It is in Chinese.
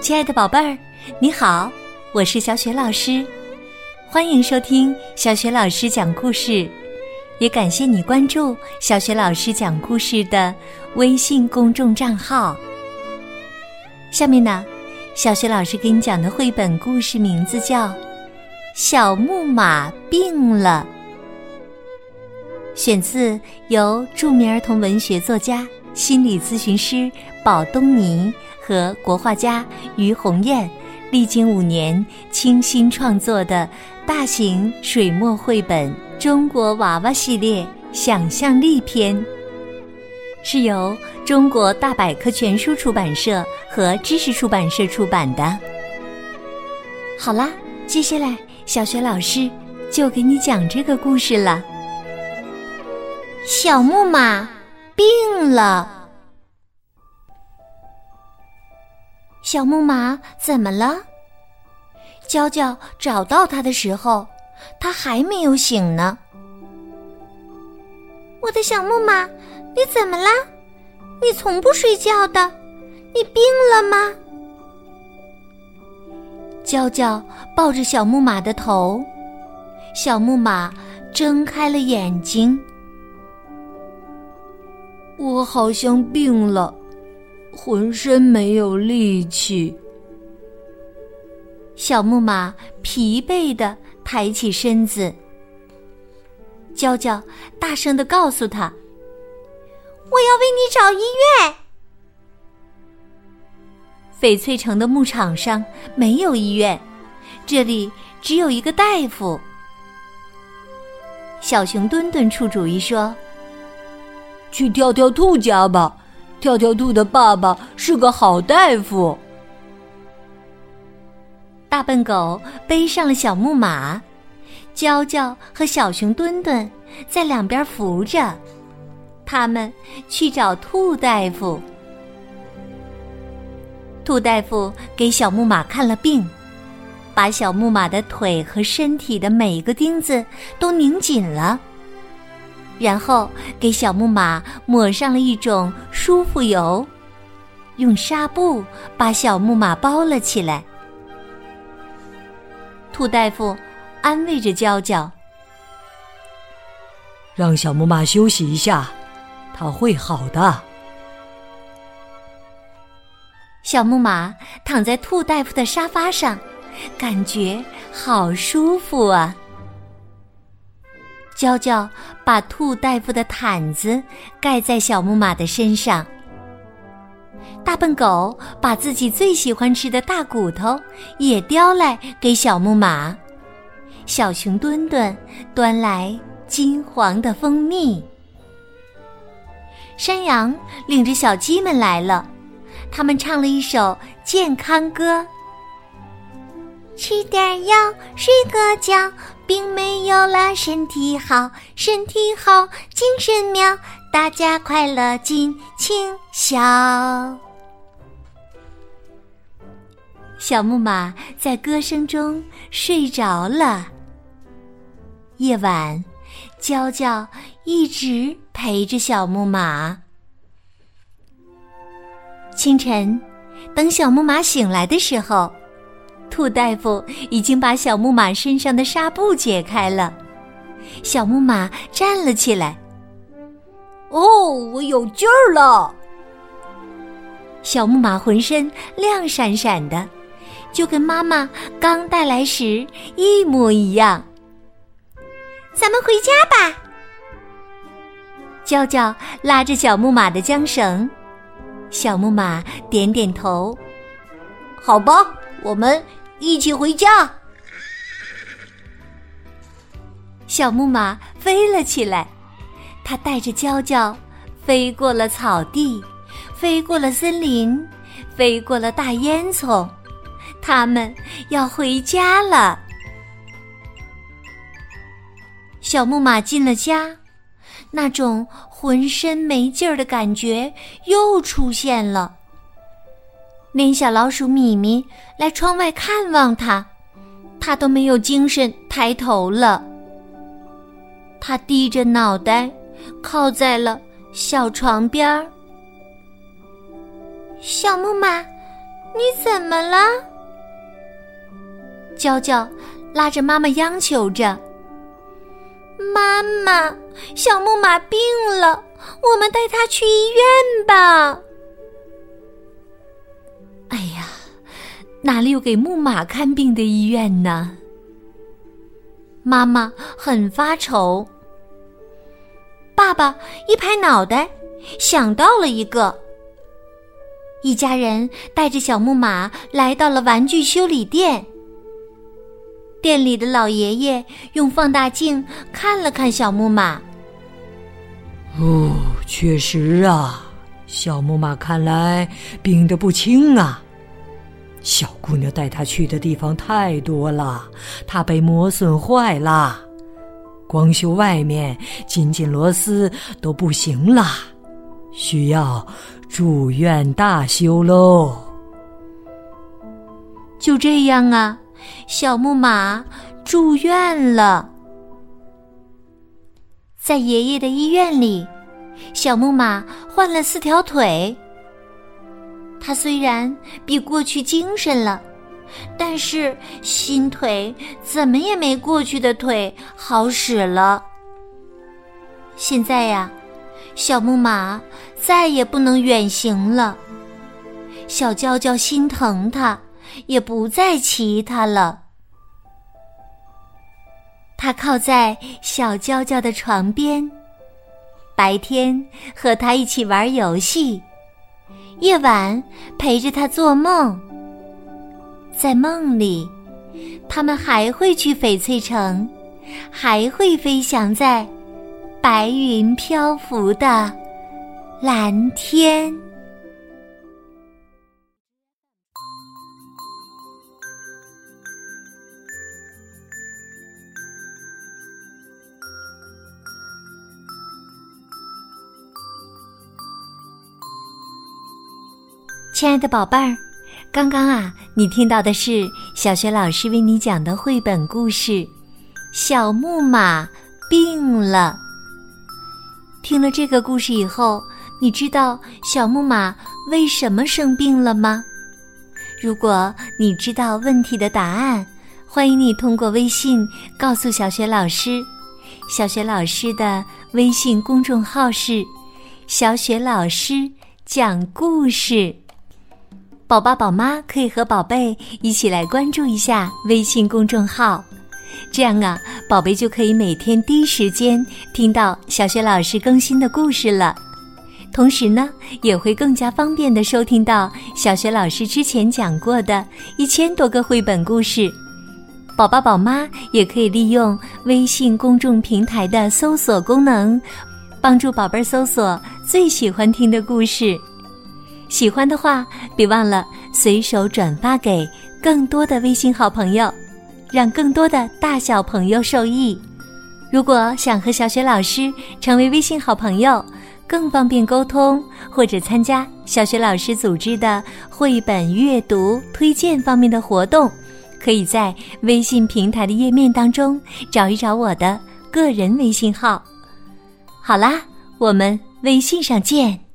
亲爱的宝贝儿，你好，我是小雪老师，欢迎收听小雪老师讲故事，也感谢你关注小雪老师讲故事的微信公众账号。下面呢，小雪老师给你讲的绘本故事名字叫《小木马病了》，选自由著名儿童文学作家、心理咨询师宝东尼。和国画家于红艳历经五年倾心创作的大型水墨绘本《中国娃娃系列想象力篇》，是由中国大百科全书出版社和知识出版社出版的。好啦，接下来小学老师就给你讲这个故事了。小木马病了。小木马怎么了？娇娇找到它的时候，它还没有醒呢。我的小木马，你怎么了？你从不睡觉的，你病了吗？娇娇抱着小木马的头，小木马睁开了眼睛。我好像病了。浑身没有力气，小木马疲惫的抬起身子。娇娇大声的告诉他：“我要为你找医院。”翡翠城的牧场上没有医院，这里只有一个大夫。小熊墩墩出主意说：“去跳跳兔家吧。”跳跳兔的爸爸是个好大夫。大笨狗背上了小木马，娇娇和小熊墩墩在两边扶着，他们去找兔大夫。兔大夫给小木马看了病，把小木马的腿和身体的每一个钉子都拧紧了。然后给小木马抹上了一种舒服油，用纱布把小木马包了起来。兔大夫安慰着娇娇：“让小木马休息一下，它会好的。”小木马躺在兔大夫的沙发上，感觉好舒服啊。娇娇把兔大夫的毯子盖在小木马的身上。大笨狗把自己最喜欢吃的大骨头也叼来给小木马。小熊墩墩端来金黄的蜂蜜。山羊领着小鸡们来了，他们唱了一首健康歌。吃点药，睡个觉，并没有了，身体好，身体好，精神妙，大家快乐尽情笑。小木马在歌声中睡着了。夜晚，娇娇一直陪着小木马。清晨，等小木马醒来的时候。兔大夫已经把小木马身上的纱布解开了，小木马站了起来。哦，我有劲儿了！小木马浑身亮闪闪的，就跟妈妈刚带来时一模一样。咱们回家吧。娇娇拉着小木马的缰绳，小木马点点头。好吧，我们。一起回家。小木马飞了起来，它带着娇娇飞过了草地，飞过了森林，飞过了大烟囱。它们要回家了。小木马进了家，那种浑身没劲儿的感觉又出现了。连小老鼠米米来窗外看望它，它都没有精神抬头了。它低着脑袋，靠在了小床边儿。小木马，你怎么了？娇娇拉着妈妈央求着：“妈妈，小木马病了，我们带他去医院吧。”哪里有给木马看病的医院呢？妈妈很发愁。爸爸一拍脑袋，想到了一个。一家人带着小木马来到了玩具修理店。店里的老爷爷用放大镜看了看小木马。哦，确实啊，小木马看来病得不轻啊。小姑娘带他去的地方太多了，它被磨损坏了，光修外面紧紧螺丝都不行了，需要住院大修喽。就这样啊。小木马住院了，在爷爷的医院里，小木马换了四条腿。他虽然比过去精神了，但是新腿怎么也没过去的腿好使了。现在呀，小木马再也不能远行了。小娇娇心疼他。也不再骑它了。他靠在小娇娇的床边，白天和她一起玩游戏，夜晚陪着他做梦。在梦里，他们还会去翡翠城，还会飞翔在白云漂浮的蓝天。亲爱的宝贝儿，刚刚啊，你听到的是小学老师为你讲的绘本故事《小木马病了》。听了这个故事以后，你知道小木马为什么生病了吗？如果你知道问题的答案，欢迎你通过微信告诉小学老师。小学老师的微信公众号是“小雪老师讲故事”。宝爸宝妈可以和宝贝一起来关注一下微信公众号，这样啊，宝贝就可以每天第一时间听到小学老师更新的故事了。同时呢，也会更加方便的收听到小学老师之前讲过的一千多个绘本故事。宝爸宝妈也可以利用微信公众平台的搜索功能，帮助宝贝搜索最喜欢听的故事。喜欢的话，别忘了随手转发给更多的微信好朋友，让更多的大小朋友受益。如果想和小雪老师成为微信好朋友，更方便沟通，或者参加小雪老师组织的绘本阅读推荐方面的活动，可以在微信平台的页面当中找一找我的个人微信号。好啦，我们微信上见。